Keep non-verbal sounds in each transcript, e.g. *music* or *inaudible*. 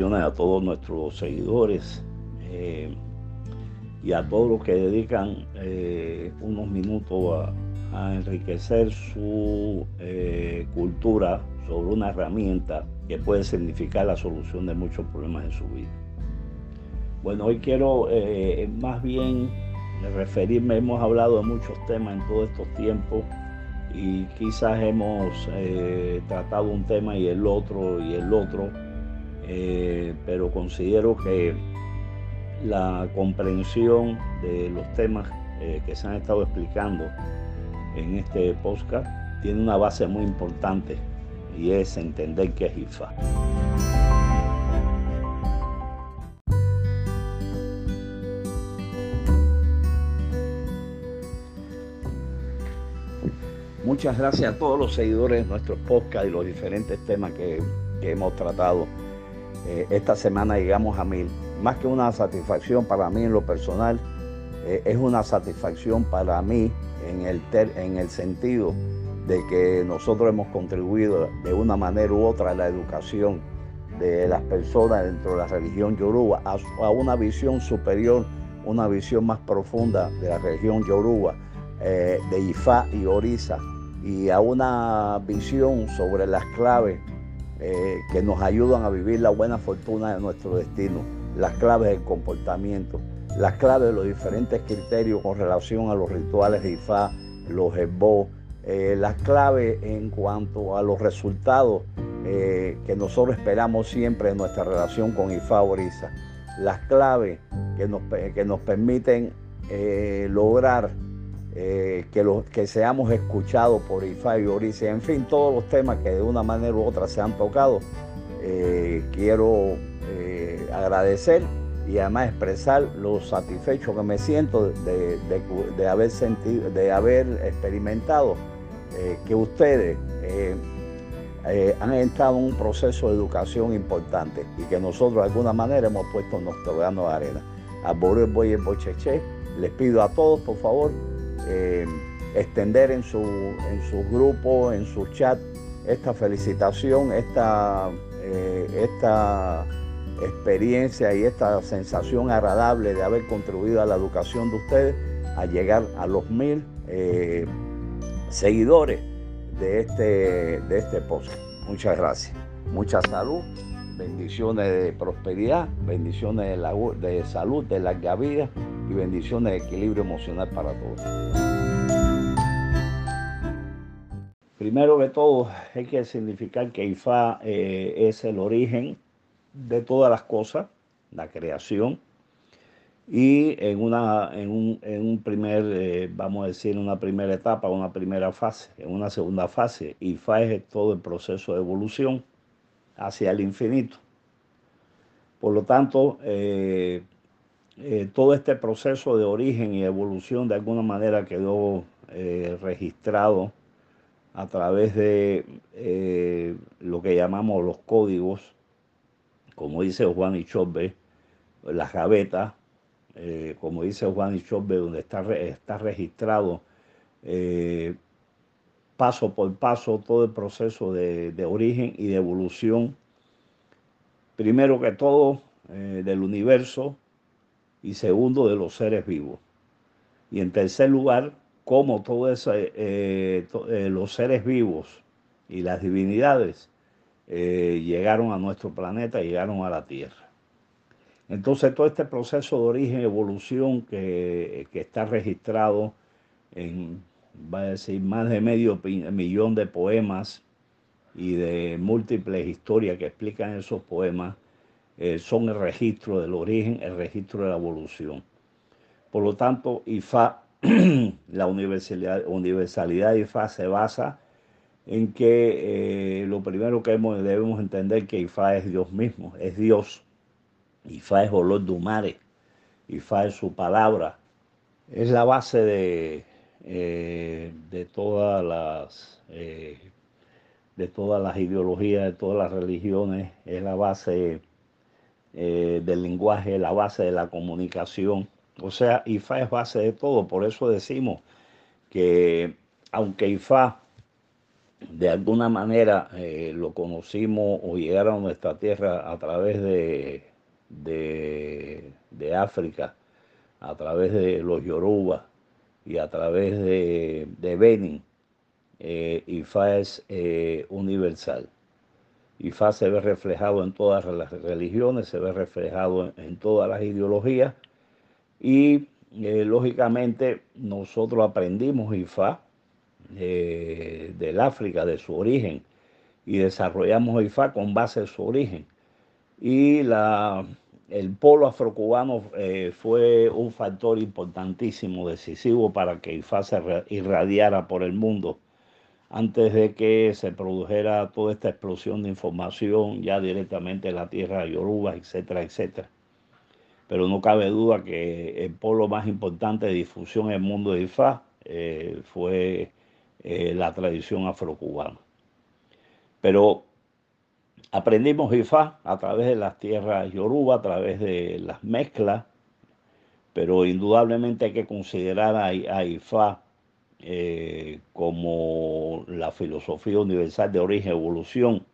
a todos nuestros seguidores eh, y a todos los que dedican eh, unos minutos a, enriquecer su eh, cultura sobre una herramienta que puede significar la solución de muchos problemas en su vida. Bueno, hoy quiero más bien referirme, hemos hablado de muchos temas en todos estos tiempos y quizás hemos tratado un tema y el otro y el otro eh, pero considero que la comprensión de los temas eh, que se han estado explicando en este podcast tiene una base muy importante y es entender qué es IFA. Muchas gracias a todos los seguidores de nuestro podcast y los diferentes temas que hemos tratado eh, esta semana llegamos a mil. Más que una satisfacción para mí en lo personal, eh, es una satisfacción para mí en el, en el sentido de que nosotros hemos contribuido de una manera u otra a la educación de las personas dentro de la religión yoruba, a, una visión superior, una visión más profunda de la religión yoruba, eh, de Ifá y Orisa, y a una visión sobre las claves eh, que nos ayudan a vivir la buena fortuna de nuestro destino, las claves del comportamiento, las claves de los diferentes criterios con relación a los rituales de Ifá, los Esbo, eh, las claves en cuanto a los resultados eh, que nosotros esperamos siempre en nuestra relación con Ifá Orisa, las claves que nos, que nos permiten lograr eh, que, que seamos escuchados por IFA y Orice, en fin, todos los temas que de una manera u otra se han tocado. Eh, quiero eh, agradecer y además expresar lo satisfecho que me siento de, haber sentido, de haber experimentado que ustedes han estado en un proceso de educación importante y que nosotros de alguna manera hemos puesto nuestro grano de arena. A Boris Boy Bocheche, les pido a todos, por favor, eh, extender en su, en grupo, en su chat, esta felicitación, esta, eh, esta experiencia y esta sensación agradable de haber contribuido a la educación de ustedes a llegar a los mil eh, seguidores de este, de este post. Muchas gracias. Mucha salud, bendiciones de prosperidad, bendiciones de, salud, de larga vida y bendiciones de equilibrio emocional para todos. Primero que todo, hay que significar que Ifá eh, es el origen de todas las cosas, la creación, y en, una, en, un, primer, eh, vamos a decir, una primera etapa, una primera fase, en una segunda fase, Ifá es todo el proceso de evolución hacia el infinito. Por lo tanto, eh, eh, todo este proceso de origen y evolución de alguna manera quedó eh, registrado a través de lo que llamamos los códigos, como dice Juan Ichobbe, las gavetas, como dice Juan Ichobbe, donde está, está registrado paso por paso todo el proceso de, origen y de evolución, primero que todo, del universo, y segundo de los seres vivos. Y en tercer lugar, cómo todos eh, eh, los seres vivos y las divinidades eh, llegaron a nuestro planeta, llegaron a la Tierra. Entonces todo este proceso de origen y evolución que está registrado en, va a decir, más de medio millón de poemas y de múltiples historias que explican esos poemas, eh, son el registro del origen, el registro de la evolución. Por lo tanto, IFA, *clears throat* la universalidad, universalidad de IFA se basa en que eh, lo primero que debemos entender que IFA es Dios mismo, es Dios. IFA es olor de mare, IFA es su palabra, es la base de, eh, de todas las de todas las ideologías, de todas las religiones, es la base eh, del lenguaje, la base de la comunicación. O sea, IFA es base de todo. Por eso decimos que aunque IFA de alguna manera eh, lo conocimos o llegaron a nuestra tierra a través de, de, África, a través de los Yoruba y a través de, de Benin. Eh, Ifá es eh, universal. Ifá se ve reflejado en todas las religiones, se ve reflejado en, todas las ideologías y lógicamente nosotros aprendimos Ifá eh, del África, de su origen, y desarrollamos IFA con base en su origen. Y la, el polo afrocubano eh, fue un factor importantísimo, decisivo para que IFA se irradiara por el mundo antes de que se produjera toda esta explosión de información ya directamente en la tierra de Yoruba, etcétera, etcétera. Pero no cabe duda que el polo más importante de difusión en el mundo de IFA eh, fue eh, la tradición afrocubana. Pero aprendimos Ifá a través de las tierras yoruba, a través de las mezclas, pero indudablemente hay que considerar a, Ifá eh, como la filosofía universal de origen evolución,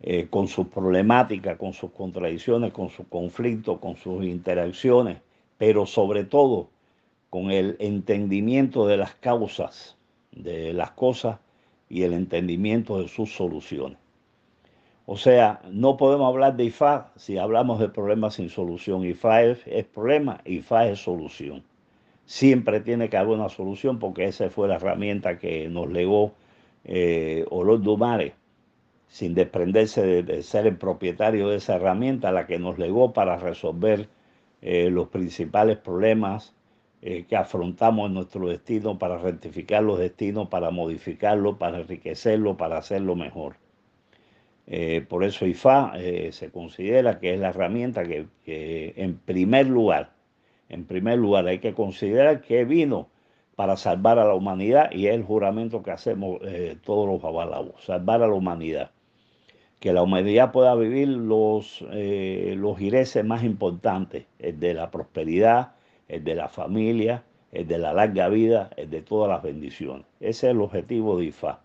eh, con sus problemáticas, con sus contradicciones, con sus conflictos, con sus interacciones, pero sobre todo con el entendimiento de las causas de las cosas y el entendimiento de sus soluciones. O sea, no podemos hablar de IFA si hablamos de problemas sin solución. IFA es, es problema, IFA es solución. Siempre tiene que haber una solución porque esa fue la herramienta que nos legó eh, Olor sin desprenderse de, ser el propietario de esa herramienta, la que nos legó para resolver eh, los principales problemas eh, que afrontamos en nuestro destino para rectificar los destinos, para modificarlo, para enriquecerlo, para hacerlo mejor. Eh, por eso IFA eh, se considera que es la herramienta que, en primer lugar, en primer lugar hay que considerar que vino para salvar a la humanidad y es el juramento que hacemos todos los babalabos, salvar a la humanidad. Que la humanidad pueda vivir los, los más importantes, el de la prosperidad, el de la familia, el de la larga vida, el de todas las bendiciones. Ese es el objetivo de IFA.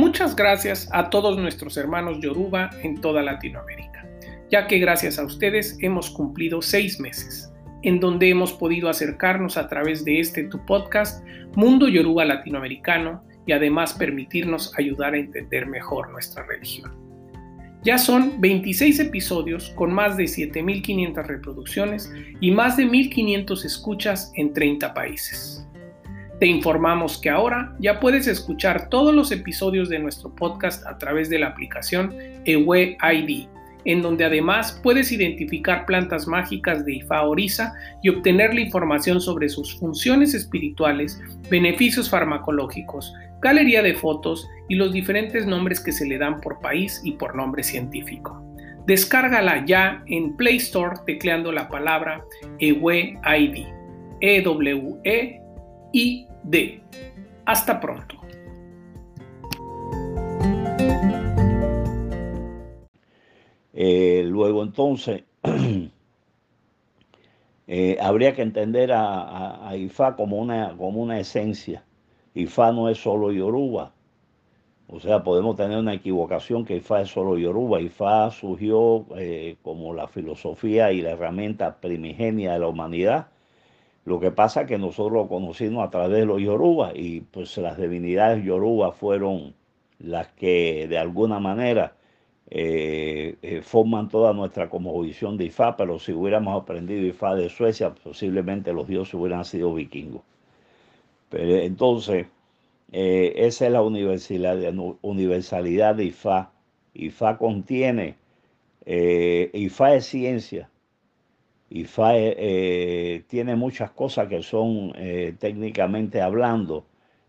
Muchas gracias a todos nuestros hermanos Yoruba en toda Latinoamérica, ya que gracias a ustedes hemos cumplido seis meses, en donde hemos podido acercarnos a través de este tu podcast Mundo Yoruba Latinoamericano y además permitirnos ayudar a entender mejor nuestra religión. Ya son 26 episodios con más de 7.500 reproducciones y más de 1.500 escuchas en 30 países. Te informamos que ahora ya puedes escuchar todos los episodios de nuestro podcast a través de la aplicación Ewe ID, en donde además puedes identificar plantas mágicas de Ifa Orisa y obtener la información sobre sus funciones espirituales, beneficios farmacológicos, galería de fotos y los diferentes nombres que se le dan por país y por nombre científico. Descárgala ya en Play Store tecleando la palabra EWEID. E-W-E-I-D. Hasta pronto. Eh, luego entonces *clears throat* eh, habría que entender a, a, IFA como una, como una esencia Ifá no es solo Yoruba. O sea, podemos tener una equivocación que Ifá es solo Yoruba. Ifá surgió eh, como la filosofía y la herramienta primigenia de la humanidad. Lo que pasa es que nosotros lo conocimos a través de los Yoruba y pues las divinidades Yoruba fueron las que de alguna manera eh, eh, forman toda nuestra visión de Ifá, pero si hubiéramos aprendido Ifá de Suecia, posiblemente los dioses hubieran sido vikingos entonces, eh, esa es la universalidad de IFA. IFA contiene, IFA es ciencia. IFA eh, tiene muchas cosas que son técnicamente hablando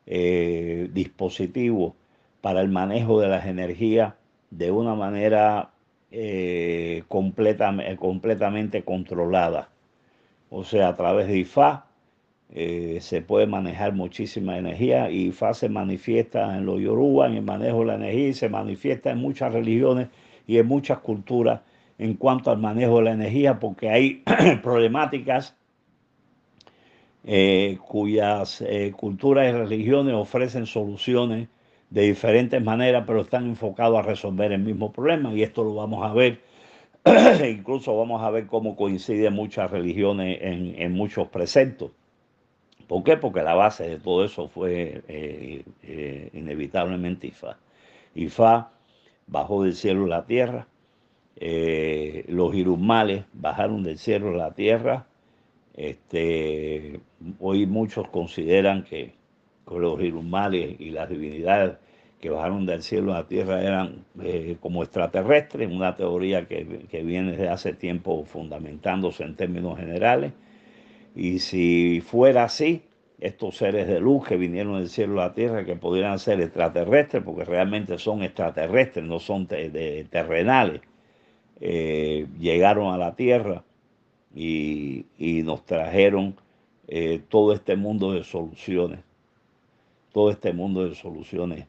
dispositivos para el manejo de las energías de una manera completamente controlada. O sea, a través de IFA eh, se puede manejar muchísima energía y FA se manifiesta en los Yoruba, en el manejo de la energía y se manifiesta en muchas religiones y en muchas culturas en cuanto al manejo de la energía porque hay *clears throat* problemáticas eh, cuyas eh, culturas y religiones ofrecen soluciones de diferentes maneras, pero están enfocados a resolver el mismo problema. Y esto lo vamos a ver. *clears throat* Incluso vamos a ver cómo coinciden muchas religiones en, muchos preceptos. ¿Por qué? Porque la base de todo eso fue eh, inevitablemente Ifá. Ifá bajó del cielo a la tierra, los irumales bajaron del cielo a la tierra, este, hoy muchos consideran que, los irumales y las divinidades que bajaron del cielo a la tierra eran eh, como extraterrestres, una teoría que, viene desde hace tiempo fundamentándose en términos generales. Y si fuera así, estos seres de luz que vinieron del cielo a la tierra, que pudieran ser extraterrestres, porque realmente son extraterrestres, no son terrenales, eh, llegaron a la tierra y, nos trajeron eh, todo este mundo de soluciones, todo este mundo de soluciones.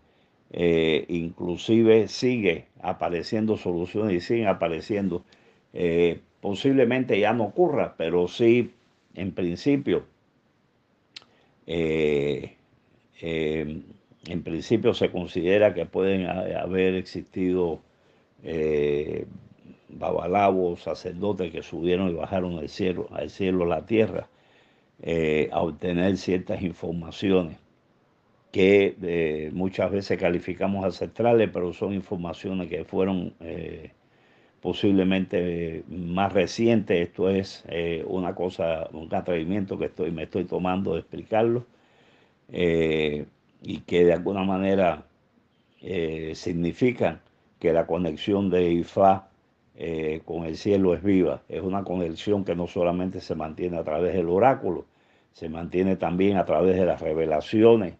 Eh, inclusive sigue apareciendo soluciones y siguen apareciendo. Posiblemente ya no ocurra, pero sí, en principio, en principio se considera que pueden haber existido babalabos, sacerdotes que subieron y bajaron al cielo, al cielo, la tierra, eh, a obtener ciertas informaciones que eh, muchas veces calificamos ancestrales, pero son informaciones que fueron eh, posiblemente más recientes. Esto es una cosa, un atrevimiento que estoy, me estoy tomando de explicarlo y que de alguna manera significan que la conexión de IFA eh, con el cielo es viva. Es una conexión que no solamente se mantiene a través del oráculo, se mantiene también a través de las revelaciones.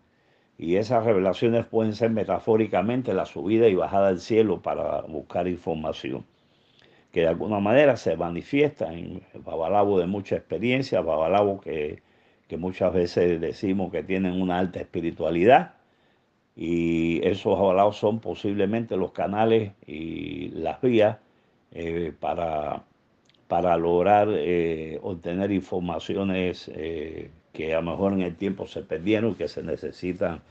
Y esas revelaciones pueden ser metafóricamente la subida y bajada del cielo para buscar información, que de alguna manera se manifiesta en babalabo de mucha experiencia, babalabo que, que muchas veces decimos que tienen una alta espiritualidad. Y esos babalabos son posiblemente los canales y las vías eh, para, para lograr eh, obtener informaciones eh, que a lo mejor en el tiempo se perdieron que se necesitan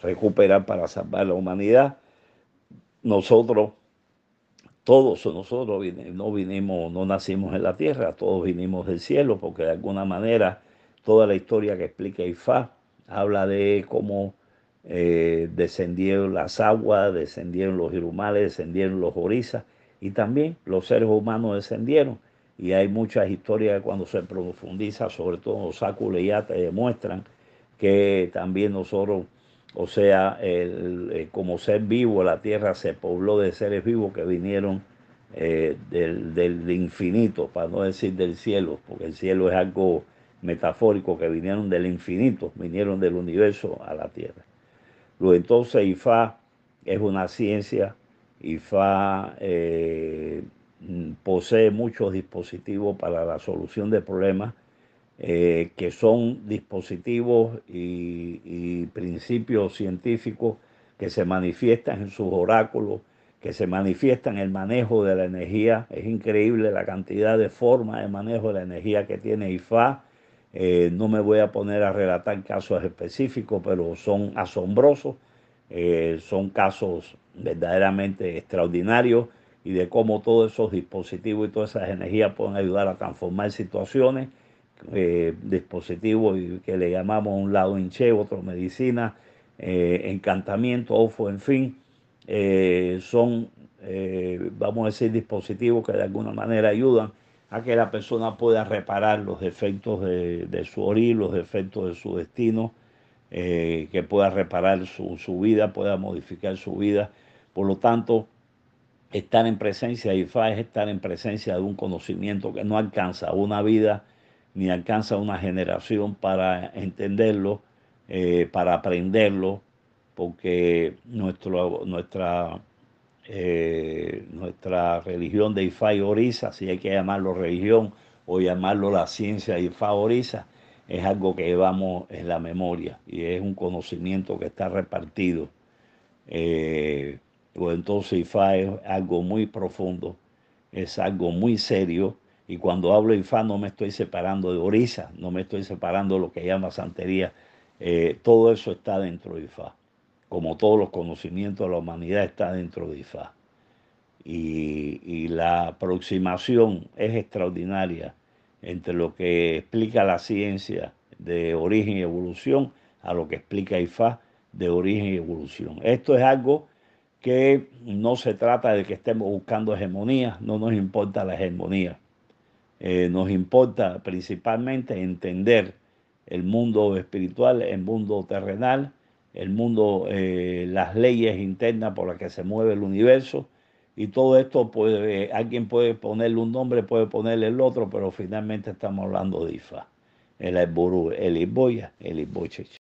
recuperar para salvar la humanidad. Nosotros, todos nosotros no vinimos, no nacimos en la tierra, todos vinimos del cielo, porque de alguna manera toda la historia que explica Ifá habla de cómo descendieron las aguas, descendieron los irumales, descendieron los orizas y también los seres humanos descendieron. Y hay muchas historias que cuando se profundiza, sobre todo los Sáculos ya te demuestran que también nosotros, o sea, el, como ser vivo, la tierra se pobló de seres vivos que vinieron eh, del, del, infinito, para no decir del cielo, porque el cielo es algo metafórico, que vinieron del infinito, vinieron del universo a la tierra. Luego entonces Ifá es una ciencia IFA eh, posee muchos dispositivos para la solución de problemas eh, que son dispositivos y, principios científicos que se manifiestan en sus oráculos, que se manifiestan en el manejo de la energía. Es increíble la cantidad de formas de manejo de la energía que tiene IFA. Eh, no me voy a poner a relatar casos específicos, pero son asombrosos. son casos verdaderamente extraordinario y de cómo todos esos dispositivos y todas esas energías pueden ayudar a transformar situaciones, eh, dispositivos que le llamamos un lado hinche, otro medicina, eh, encantamiento, ofo, en fin, eh, son, vamos a decir, dispositivos que de alguna manera ayudan a que la persona pueda reparar los defectos de, su orín, los defectos de su destino, que pueda reparar su vida, pueda modificar su vida por lo tanto, estar en presencia de IFA es estar en presencia de un conocimiento que no alcanza una vida ni alcanza una generación para entenderlo, eh, para aprenderlo, porque nuestra, eh, nuestra religión de Ifá y Orisa, si hay que llamarlo religión o llamarlo la ciencia de Ifá Orisa, es algo que llevamos en la memoria y es un conocimiento que está repartido. Eh, o entonces IFA es algo muy profundo, es algo muy serio Y cuando hablo de Ifá no me estoy separando de Orisa, no me estoy separando de lo que llama santería. Eh, todo eso está dentro de Ifá. Como todos los conocimientos de la humanidad está dentro de Ifá. Y, y la aproximación es extraordinaria entre lo que explica la ciencia de origen y evolución a lo que explica IFA de origen y evolución. Esto es algo que no se trata de que estemos buscando hegemonía, no nos importa la hegemonía. Eh, nos importa principalmente entender el mundo espiritual, el mundo terrenal, el mundo, eh, las leyes internas por las que se mueve el universo. Y todo esto puede, alguien puede ponerle un nombre, puede ponerle el otro, pero finalmente estamos hablando de IFA. El Burú, el Iboya, el Ibochech.